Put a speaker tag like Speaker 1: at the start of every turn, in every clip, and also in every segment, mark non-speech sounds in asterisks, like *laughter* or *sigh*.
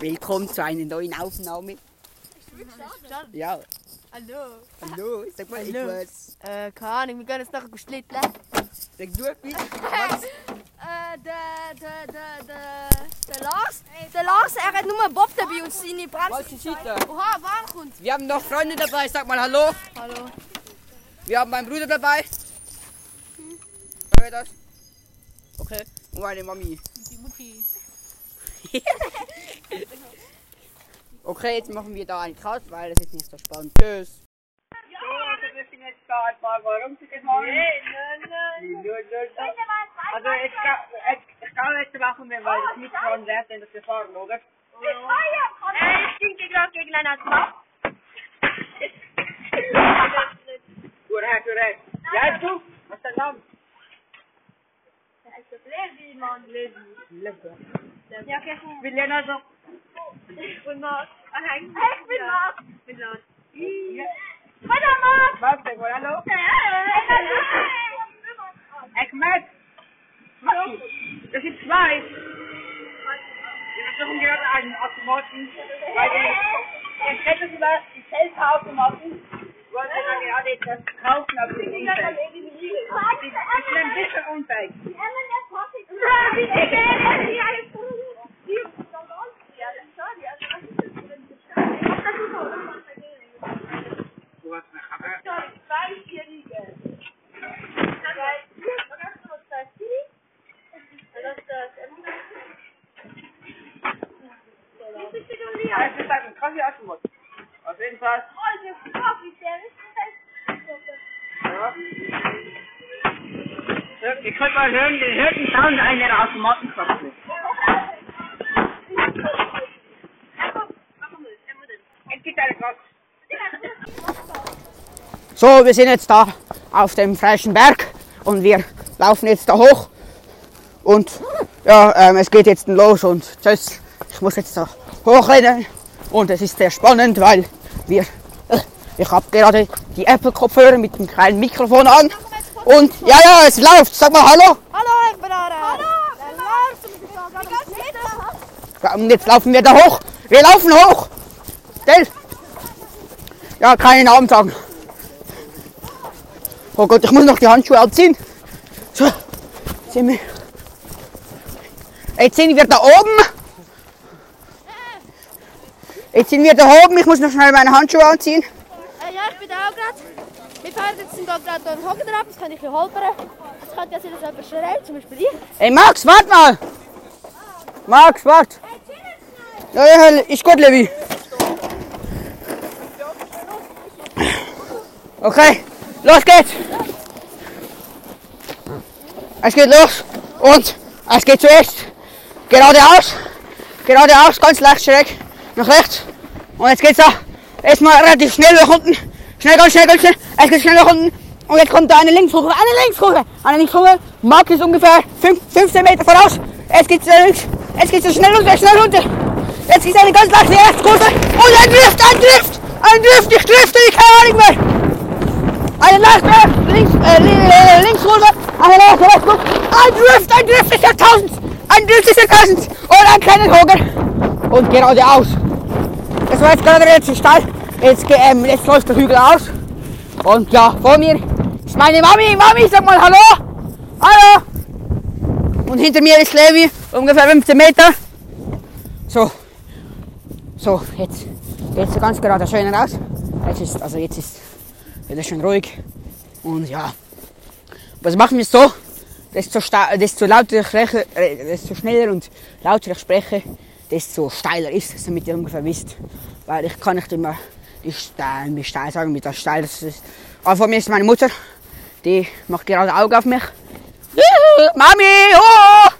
Speaker 1: Willkommen zu einer neuen Aufnahme. Ja,
Speaker 2: Hallo.
Speaker 1: hallo, sag mal
Speaker 2: Hallo.
Speaker 1: etwas.
Speaker 2: Äh, keine Ahnung, wir gehen jetzt nachher schlitteln.
Speaker 1: Sag du etwas. Was?
Speaker 2: Äh, der, der, der, der, der Lars, der Lars, er hat nur einen Bob dabei und seine Bremse. Oha, kommt.
Speaker 1: Wir haben noch Freunde dabei, sag mal Hallo.
Speaker 2: Hallo.
Speaker 1: Wir haben meinen Bruder dabei. Wer das? Okay, und meine Mami.
Speaker 2: Die Mutti. *laughs*
Speaker 1: Okay, jetzt machen wir da einen Cut, weil das ist nicht so spannend. Tschüss. So, also wir sind jetzt da ein paar Mal rumgefahren. Also jetzt, ga- jetzt, ich kann jetzt machen wir, weil das Mikrofon wert, denn das wir fahren, oder?
Speaker 2: Ich stinke gerade gegen einen Asphalt.
Speaker 1: Korrekt, korrekt. Ja, du, was ist dein Name?
Speaker 2: Levi, Mann, Levi.
Speaker 1: Leppe.
Speaker 2: Ja, okay.
Speaker 1: Ich bin Lena so.
Speaker 2: Ich bin Marc. Ich bin Marc. Ich bin Lars.
Speaker 1: Ja.
Speaker 2: Hallo, Marc.
Speaker 1: Was, sag mal Hallo? Ahmed. Das sind zwei. Wir versuchen gerade einen Automaten, weil wir jetzt hätten sogar die Selfie-Automaten. Wollen wir dann gerade etwas kaufen, aber die nicht. Das ist ein bisschen unfähig. Du hast eine Kamera. Das ist ein krasser Automat. Auf jeden Fall. Ja. So, Ihr könnt mal hören, den hört den Sound einer Klasse. So, wir sind jetzt da auf dem Freischen Berg und wir laufen jetzt da hoch. Und ja, ähm, es geht jetzt los und tschüss. Ich muss jetzt da hochrennen und es ist sehr spannend, weil wir, äh, ich habe gerade die Apple-Kopfhörer mit dem kleinen Mikrofon an. Und ja, ja, es läuft. Sag mal Hallo.
Speaker 2: Hallo, ich bin Ara. Hallo.
Speaker 1: Ja, und jetzt laufen wir da hoch. Wir laufen hoch. Gell? Ja, keine Namen sagen. Oh Gott, ich muss noch die Handschuhe anziehen. So, sind wir. Jetzt sind wir da oben. Jetzt sind wir da oben. Ich muss noch schnell meine Handschuhe anziehen.
Speaker 2: Äh, ja, ich bin da auch gerade. Wir fahren jetzt da gerade den Hocken drauf, das kann ich hier holpern. Das könnte ja sein, dass jemand schreit, zum Beispiel ich.
Speaker 1: Ey, Max, warte mal. Max, warte. Ja, ja, ist gut, Levi. Okay, los geht's. Es geht los und es geht zuerst geradeaus, geradeaus, ganz leicht schräg nach rechts. Und jetzt geht's da erstmal relativ schnell nach unten. Schnell, ganz schnell, ganz schnell. Es geht schnell nach unten. Und jetzt kommt da eine Linkskurve, eine Linkskurve, eine Linkskurve. Mark ist ungefähr fünf- 15 Meter voraus. Es geht sehr links. Es geht so schnell runter, schnell runter. Jetzt ist eine ganz leichte Rechtskurve. Und ein Drift, ein Drift, ein Drift. Ich drifte, ich keine Ahnung mehr. Eine leichte links, äh, äh, Linkskurve, eine leichte Rechtskurve. Ein Drift, ein Drift ist der 1000. Ein Drift ist der 1000. Und ein kleiner Hoger. Und geradeaus. Das war jetzt gerade relativ steil. Jetzt, ähm, jetzt läuft der Hügel aus. Und ja, vor mir ist meine Mami. Mami, sag mal Hallo. Hallo. Und hinter mir ist Levi, ungefähr 15 Meter. So. So, jetzt geht so ganz gerade schön raus. Jetzt ist, also jetzt ist wieder schön ruhig. Und ja. Was machen wir so? Desto, desto lauter ich spreche, äh, desto schneller und lauter ich spreche, desto steiler ist es, damit ihr ungefähr wisst. Weil ich kann nicht immer die steil, wie steil sagen, mit der steil. Das ist. Aber vor mir ist meine Mutter, die macht gerade Augen auf mich. Juhu, *laughs* Mami, oh!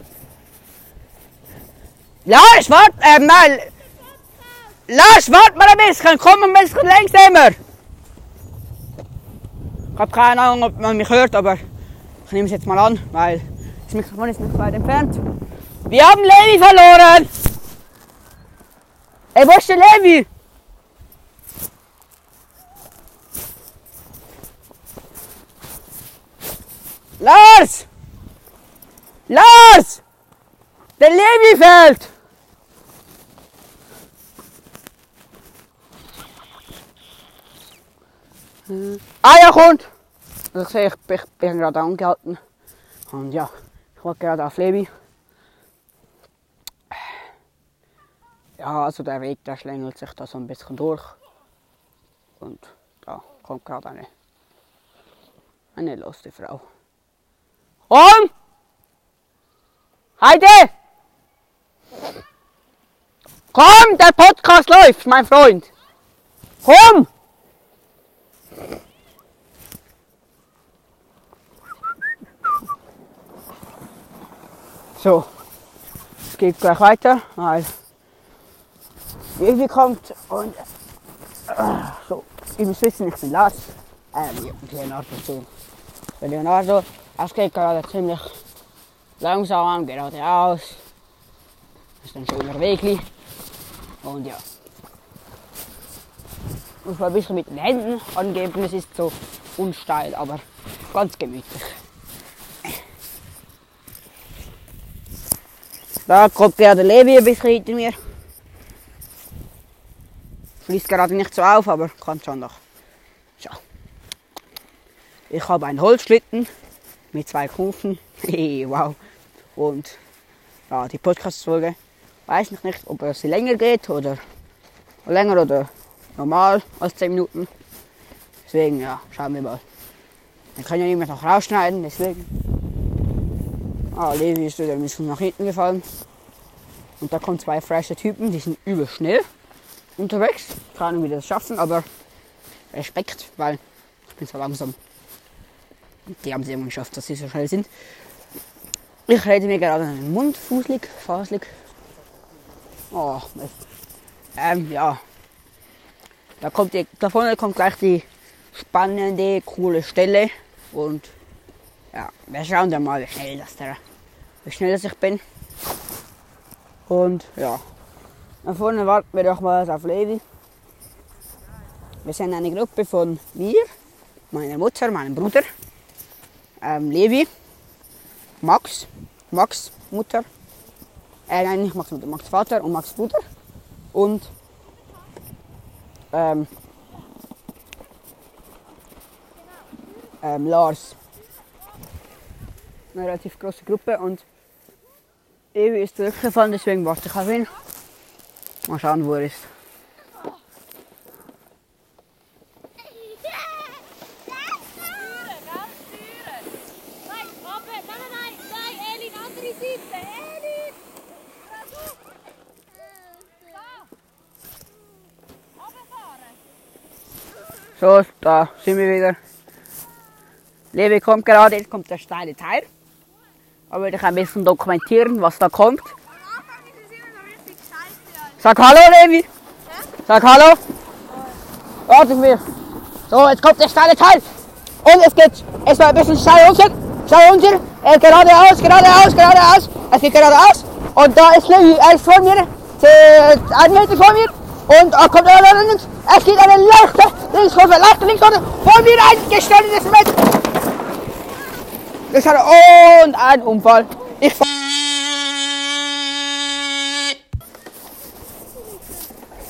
Speaker 1: Lars, wart, äh, nein. Lars, wart mal ein bisschen, komm ein bisschen langsamer. Ich habe keine Ahnung, ob man mich hört, aber ich nehme es jetzt mal an, weil das Mikrofon ist nicht weit entfernt. Wir haben Levi verloren! Ey, wo ist der Levi? Lars! Lars! Der Levi fällt! Ah, ja, kommt! Ich sehe, ich bin, bin gerade angehalten. Und ja, ich wollte gerade auf Levi. Ja, also der Weg, der schlängelt sich da so ein bisschen durch. Und da kommt gerade eine, eine lustige Frau. Komm! Heide! Komm, der Podcast läuft, mein Freund! Komm! So, es geht gleich weiter, weil Baby kommt und äh, so, ihr müsst wissen, ich bin Lars, äh, Leonardo so. Leonardo, es geht gerade ziemlich langsam, geradeaus. Das ist ein schöner Weg. Und ja. Muss man ein bisschen mit den Händen angeben, es ist so unsteil, aber ganz gemütlich. Da kommt gerade Levi ein bisschen hinter mir. Fließt gerade nicht so auf, aber kann schon noch. So. Ich habe einen Holzschlitten mit zwei Kufen. *laughs* wow. Und ja, die Podcast-Folge weiß ich nicht, ob sie länger geht oder länger oder normal als 10 Minuten. Deswegen, ja, schauen wir mal. Wir können ja nicht mehr noch rausschneiden, deswegen. Ah, Levi ist wieder ein bisschen nach hinten gefallen. Und da kommen zwei frische Typen, die sind übel schnell unterwegs. Keine Ahnung, wie die das schaffen, aber Respekt, weil ich bin so langsam. Die haben es irgendwie geschafft, dass sie so schnell sind. Ich rede mir gerade in den Mund, fußlig, faslig. Oh. Ähm, ja. Da kommt die, da vorne kommt gleich die spannende, coole Stelle. Und ja, wir schauen dann mal, wie schnell das der wie schnell ich bin. Und ja, da vorne warten wir doch mal auf Levi. Wir sind eine Gruppe von mir, meiner Mutter, meinem Bruder, ähm, Levi, Max, Max Mutter, äh, nein, nicht Max Mutter, Max Vater und Max Bruder und ähm, ähm, Lars. Eine relativ große Gruppe und Evi ist zurückgefallen, deswegen warte ich auf ihn. Mal schauen, wo er ist. So, da sind wir wieder. Levi kommt gerade, jetzt kommt der steile Teil. Da will ich ein bisschen dokumentieren, was da kommt. Sag Hallo, Levi. Sag Hallo. Warte mir. So, jetzt kommt der steile Teil. Und es geht erstmal ein bisschen steil runter. Steil runter. Äh, geradeaus, geradeaus, geradeaus. Es geht geradeaus. Und da ist Levi. Er ist vor mir. Äh, Ein Meter vor mir. Und da kommt er links. Es geht eine leichte Linkskurve, leichte Linkskurve. Vor mir ein gestelltes Messer. Das hat und ein Unfall. Ich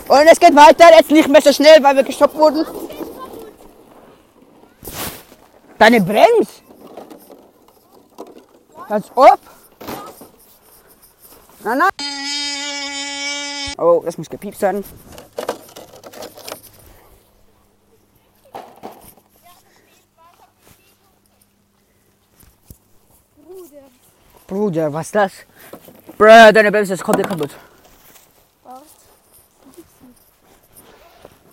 Speaker 1: Und es geht weiter, jetzt nicht mehr so schnell, weil wir gestoppt wurden. Deine Brems? Ganz ob? Nein, nein. Oh, das muss gepiepst werden. Bruder, was ist das? Bruder, deine Bremse ist komplett kaputt.
Speaker 2: Was?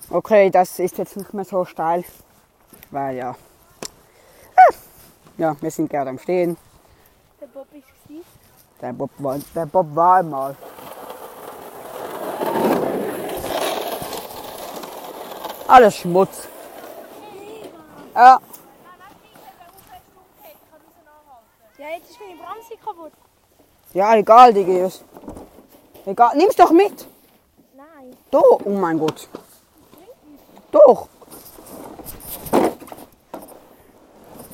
Speaker 1: Okay, das ist jetzt nicht mehr so steil. Weil ja. Ah, Ja, wir sind gerade am Stehen.
Speaker 2: Der Bob ist gewesen.
Speaker 1: Der Bob war, der Bob war einmal. Alles Schmutz. Ja,
Speaker 2: Meine Bremse kaputt.
Speaker 1: ja, egal, Digga. Egal, nimm's doch mit.
Speaker 2: Nein.
Speaker 1: Doch, oh mein Gott. Doch.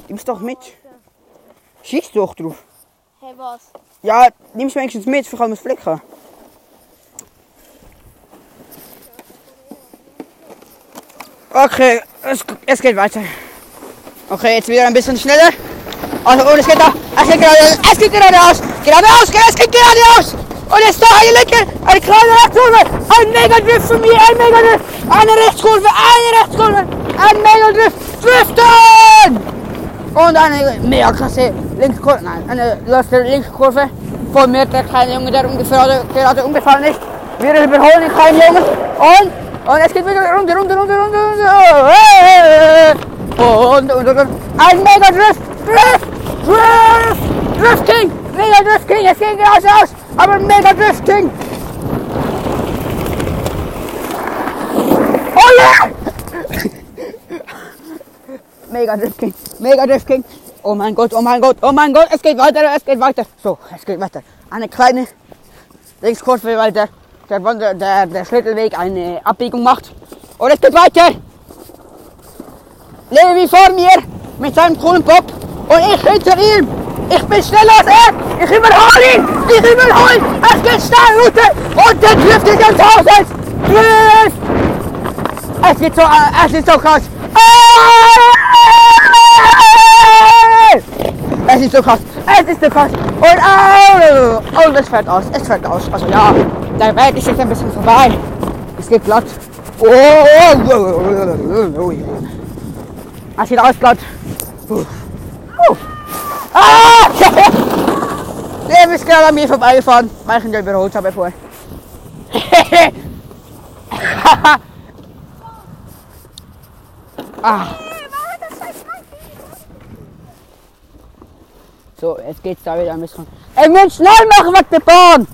Speaker 1: Nimm's doch mit. Schieß doch drauf.
Speaker 2: Hey, was?
Speaker 1: Ja, nimm's wenigstens mit, für kann es flicken. Okay, es, es geht weiter. Okay, jetzt wieder ein bisschen schneller. Und es geht da, es geht geradeaus, es geht geradeaus, geradeaus, es geht geradeaus. Und jetzt da eine Linke, eine kleine Rechtskurve, ein Mega-Drift von mir, ein Mega-Drift, eine Rechtskurve, eine Rechtskurve, ein Mega-Drift, Driften! Und eine mega klasse Linkskurve, nein, eine letzte Linkskurve von mir, der kleine Junge, der ungefähr, gerade umgefallen ist. Wir überholen den kleinen Jungen und, und es geht wieder runter, runter, runter, runter, runter. Und, und, und, und ein Mega-Drift, Drift, Drift, Drifting, Mega-Drifting, es geht geradeaus, aber Mega-Drifting. Oh ja! Mega Drifting, Mega Drifting. Oh mein Gott, oh mein Gott, oh mein Gott, es geht weiter, es geht weiter. So, es geht weiter. Eine kleine Linkskurve, weil der, der, Wander- der, der Schlittelweg eine Abbiegung macht. Und es geht weiter. Levi vor mir mit seinem coolen Pop und ich hinter ihm. Ich bin schneller als er. Ich überhole ihn. Ich überhole ihn. Es geht steil runter und der trifft ihn ganz Haus. Drift. Es geht so, äh, es ist so krass. Es ist so krass. Es ist so krass. Und, oh, und es fährt aus. Es fährt aus. Also ja, der Weg ist jetzt ein bisschen vorbei. Es geht glatt. Oh, oh, oh, oh, oh, oh. Es sieht aus glatt. Uh. Ah! Der ist gerade an mir vorbeigefahren, weil ich ihn überholt habe vorher. *laughs* ah. So, jetzt geht's da wieder ein bisschen. Ey, Mensch, schnell machen wir die Bahn!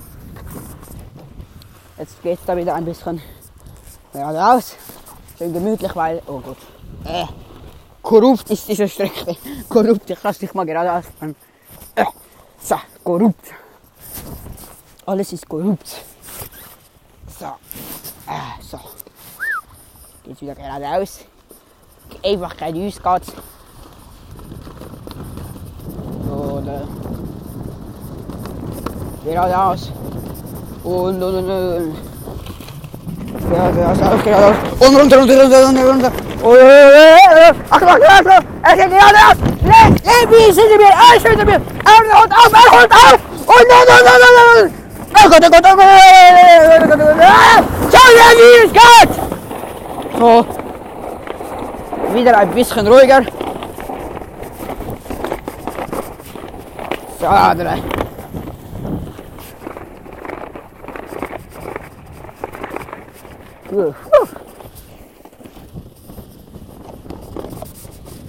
Speaker 1: Jetzt geht's da wieder ein bisschen geradeaus. Schön gemütlich, weil, oh Gott, äh, korrupt ist diese Strecke. Korrupt, ich lass dich mal geradeaus fahren. Äh, so, korrupt. Alles ist korrupt. So, äh, so. Geht's wieder geradeaus. Einfach geradeaus geht's. So. Geradeaus. Und, und, und, und. Geradeaus, aus, geradeaus. Und runter, runter, runter, runter, runter. Und, Achtung, Achtung, Achtung. Es geht geradeaus. Le, Levi ist hinter mir, er ist hinter mir. Er holt auf, er holt auf. Und, und, und, und, und, und. Oh Gott, oh Gott, oh Gott, oh Gott, oh Gott, ah! Schau, Levi, es geht. So. Wieder ein bisschen ruhiger. So, drei. Puh, puh.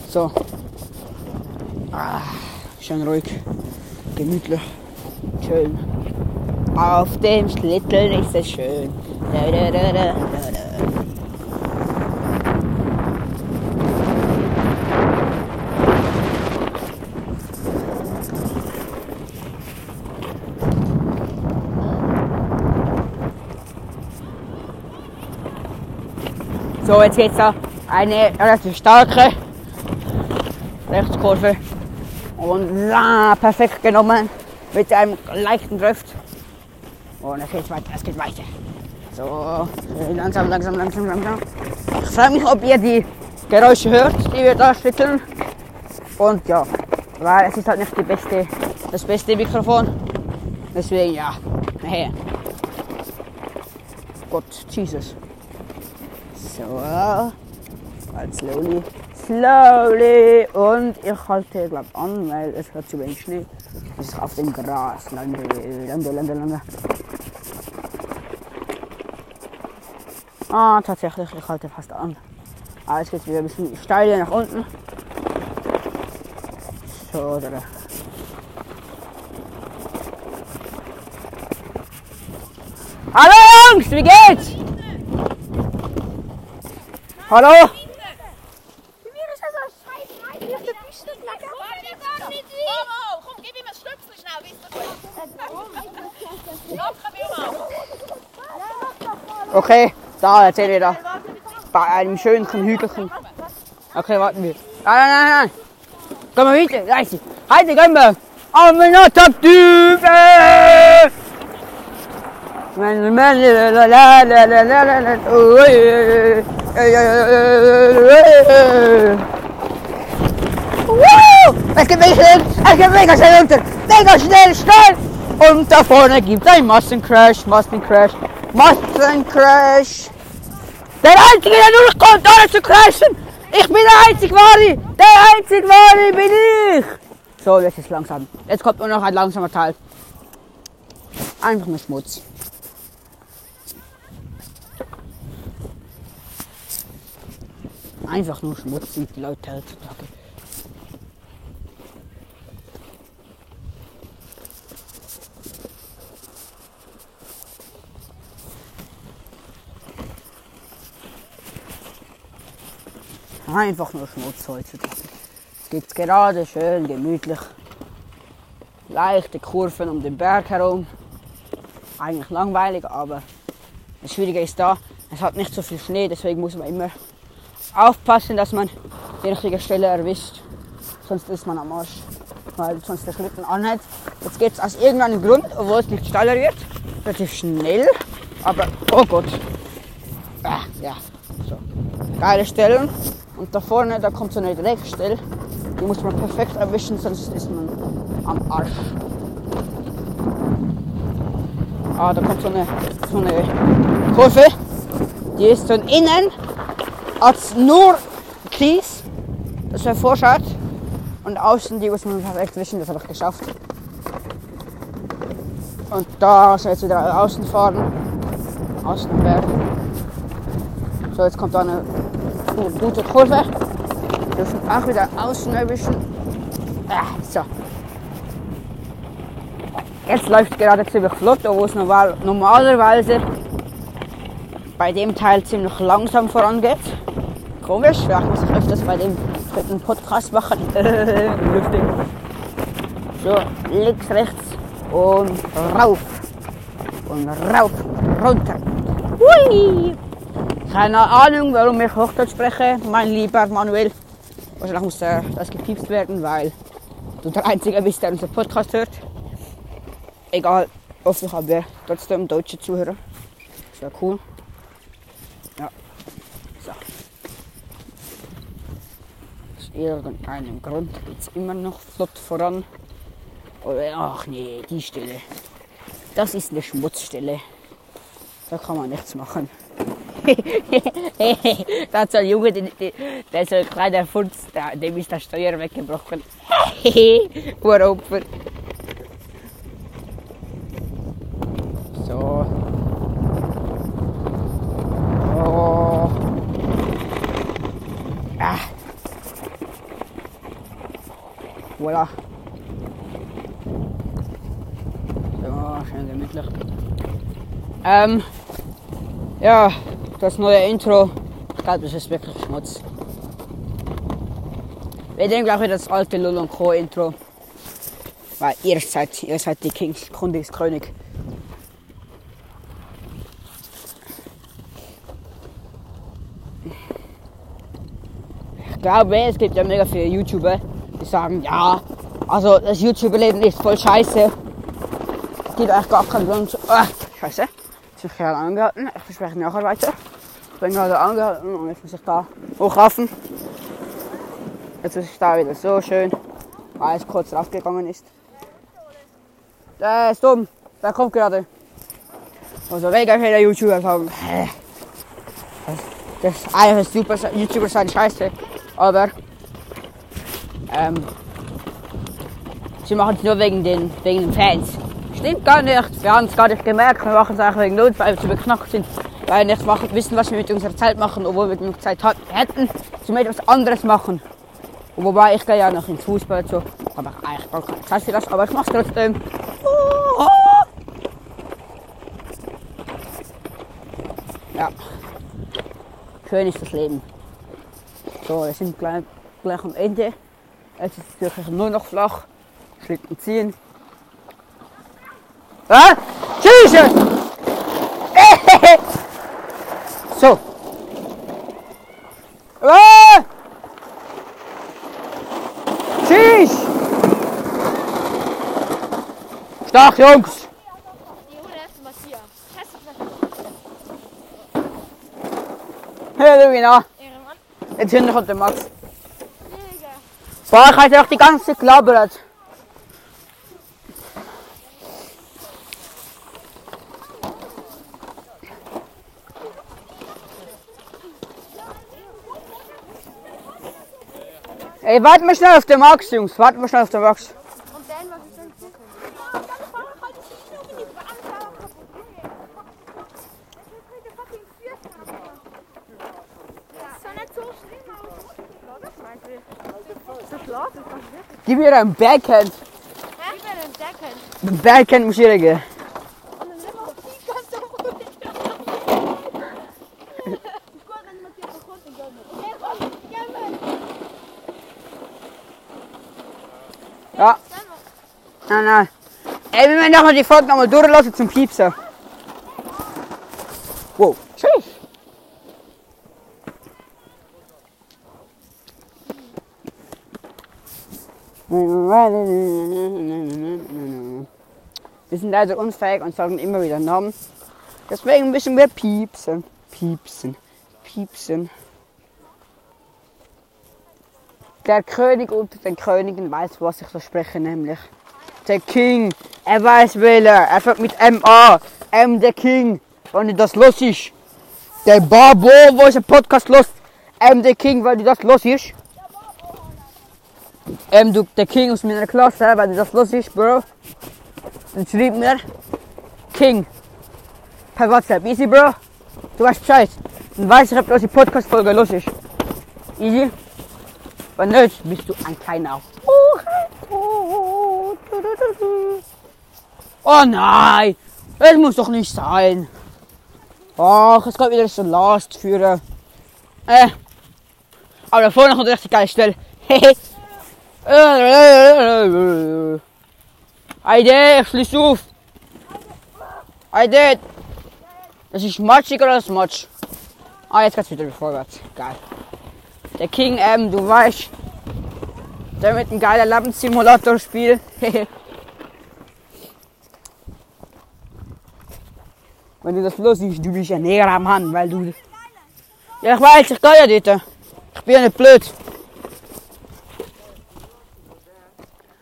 Speaker 1: So. Ah, schön ruhig, gemütlich, schön. Auf dem Schlitteln ist es schön. Da, da, da. So, jetzt geht's da eine relativ starke Rechtskurve. Und ah, perfekt genommen mit einem leichten Drift. Und es geht weiter, es geht weiter. So, langsam, langsam, langsam, langsam. Ich frage mich, ob ihr die Geräusche hört, die wir da schütteln. Und ja, weil es ist halt nicht die beste, das beste Mikrofon. Deswegen ja, naja. Gott, Jesus. So, halt slowly, slowly. Und ich halte, glaube an, weil es hat zu wenig Schnee. Es ist auf dem Gras. Lande, lande, lande, lande. Ah, tatsächlich, ich halte fast an. Ah, jetzt geht wieder ein bisschen steil nach unten. So, da. Hallo Jungs, wie geht's? Hallo?
Speaker 2: Bei mir ist das so scheiß rein auf der Piste.
Speaker 3: Momo, komm, gib ihm ein Stöpsel schnell, wisst ihr gut. Locker mir mal.
Speaker 1: Okay, da erzähl ich da. Bei einem schönen Hügelchen. Okay, warten wir. Nein, nein, nein, nein. Komm mal weiter, da ist sie. Heute gehen wir. Oh, mein Gott, top Typ. äh. Wenn- wenn- la- la- la- la- la- la- la- oh, äh. Ey, ey, ey, ey, ey. Woo! Es geht mega schnell, es geht mega schnell runter. Mega schnell, schnell. Und da vorne gibt es einen Massencrash, Massencrash, Massencrash. Der Einzige, der nur noch kommt, ohne zu crashen. Ich bin der Einzige Wahre. Der Einzige Wahre bin ich. So, jetzt ist langsam. Jetzt kommt nur noch ein langsamer Teil. Einfach nur Schmutz. Einfach nur Schmutz sind die Leute heutzutage. Einfach nur Schmutz heutzutage. Es gibt gerade schön gemütlich. Leichte Kurven um den Berg herum. Eigentlich langweilig, aber das Schwierige ist da, es hat nicht so viel Schnee, deswegen muss man immer aufpassen, dass man die richtige Stelle erwischt. Sonst ist man am Arsch. Weil sonst der Schlitten anhält. Jetzt geht es aus irgendeinem Grund, obwohl es nicht steiler wird, relativ schnell. Aber, oh Gott. Ah, ja, so. Geile Stellen. Und da vorne, da kommt so eine Dreckstelle. Die muss man perfekt erwischen, sonst ist man am Arsch. Ah, da kommt so eine, so eine Kurve. Die ist von innen als nur Kies, das hervorschaut. Und außen, die muss man perfekt wischen, das habe ich geschafft. Und da soll jetzt wieder außen fahren. Außen am Berg. So, jetzt kommt da eine gute Kurve. Dürfen auch wieder außen erwischen. Ah, so. Jetzt läuft gerade ziemlich flott, obwohl es normal, normalerweise bei dem Teil ziemlich langsam vorangeht. Komisch, vielleicht muss ich öfters bei dem dritten Podcast machen. *laughs* So, links, rechts und rauf. Und rauf, runter. Hui! Keine Ahnung, warum ich Hochdeutsch spreche, mein lieber Manuel. Wahrscheinlich muss das gepiepst werden, weil du der Einzige bist, der unseren Podcast hört. Egal, hoffentlich haben wir trotzdem deutsche Zuhörer. Das wäre cool. Ja. So. Aus irgendeinem Grund geht es immer noch flott voran. Ach nee, die Stelle. Das ist eine Schmutzstelle. Da kann man nichts machen. Da hat so ein Junge, der, so ein kleiner Furz, der, dem ist der Steuer weggebrochen. *laughs* Uropfer. So. Oh. Ah. Voilà. So, schön gemütlich. Ähm, ja, das neue Intro. Ich glaube, das ist wirklich Schmutz. Wir nehmen gleich wieder das alte Lull und Co. Intro. Weil ihr seid, ihr seid die Kings, Kundis König. Ich glaube, es gibt ja mega viele YouTuber, die sagen, ja, also das YouTuber-Leben ist voll scheiße. Es gibt eigentlich gar keinen Grund. Ah, scheiße. Jetzt bin ich gerade angehalten. Ich verspreche nachher weiter. Ich bin gerade angehalten und jetzt muss ich da hochlaufen. Jetzt ist es da wieder so schön, weil es kurz raufgegangen ist. Der ist dumm. Der kommt gerade. Also mega viele YouTuber sagen? Das ist eigentlich super, YouTuber sind scheiße. Aber ähm, sie machen es nur wegen den, wegen den Fans. Stimmt gar nicht. Wir haben es gar nicht gemerkt. Wir machen es eigentlich wegen uns, weil wir zu beknackt sind. Weil wir nicht machen, wissen, was wir mit unserer Zeit machen, obwohl wir genug Zeit hat, hätten, zum etwas anderes machen. Und wobei ich gehe ja noch ins Fußball so. Habe ich eigentlich gar keine Zeit für das, aber ich mache es trotzdem. Ja. Schön ist das Leben. So, wir sind gleich, gleich am Ende. Jetzt ist es wirklich nur noch flach. Schlitten ziehen. Ah, Jesus! *laughs* so. Ah! Tschüss! Stark, Jungs! Hey, schau ihn an. Jetzt hinten kommt der Max. Boah, ich habe auch die ganze Zeit gelabert. Ey, warten wir schnell auf den Max, Jungs. Warten wir schnell auf den Max.
Speaker 2: Und dann, was ist denn.
Speaker 1: Gib mir einen Backhand.
Speaker 2: Hä? Ich bin entdecken.
Speaker 1: Den Backhand muss ich dir geben.
Speaker 2: Und dann nehmen wir die ganze Runde. Ist gut, wenn man die bekommt, dann gehen wir. Okay, komm, gehen wir.
Speaker 1: Ja. Nein, nein. Ey, wir müssen nachher die Folge nochmal durchlassen zum Piepsen. Wow. Tschüss. Wir sind also unfähig und sagen immer wieder Namen. Deswegen müssen wir piepsen, piepsen, piepsen. Der König unter den Königen weiß, was ich so spreche, nämlich der King. Er weiß wähler. Er fängt mit MA. M der King. Wenn das los ist. Der Babo, wo ist der Podcast los? M der King, weil das los ist. M du der King aus meiner Klasse, weil das los ist, Bro. Dann schrieb mir King. Per WhatsApp. Easy, Bro. Du weißt Bescheid. Dann weiß ich, ob die Podcast-Folge los ist. Easy. Wenn nicht, bist du ein kleiner Oh nein! Das muss doch nicht sein. Ach, es geht wieder so Last führen. Äh. Aber da vorne kommt eine richtig geile Stelle. Hehe. *laughs* Heide, schließ auf. Heide. Das ist matschig oder das Matsch? Ah, jetzt geht's wieder vorwärts. Geil. Der King M, du weißt. Der mit einem geilen Lebenssimulator-Spiel. *laughs* Wenn du das los ist, du bist ja näher am Hand, weil du. Ja, ich weiß, ich gehe ja dort. Ich bin ja nicht blöd.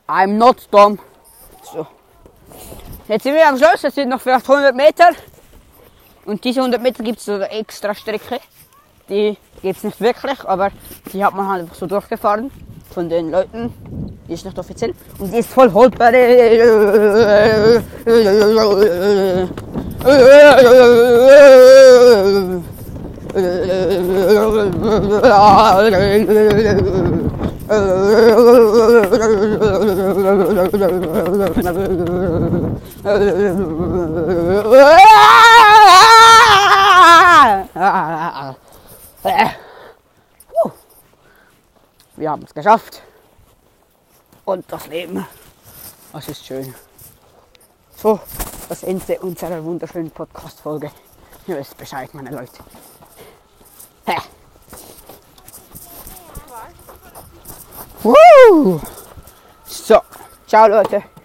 Speaker 1: I'm not dumb. So. Jetzt sind wir am Schluss, es sind noch vielleicht 100 Meter. Und diese 100 Meter gibt es so eine extra Strecke. Die gibt es nicht wirklich, aber die hat man halt einfach so durchgefahren. Von den Leuten. Die ist nicht offiziell. Und die ist voll holprig. *laughs* Wir haben es geschafft. Und das Leben, das ist schön. So, das Ende unserer wunderschönen Podcast-Folge. Ihr wisst Bescheid, meine Leute. Woo! So, ciao Leute.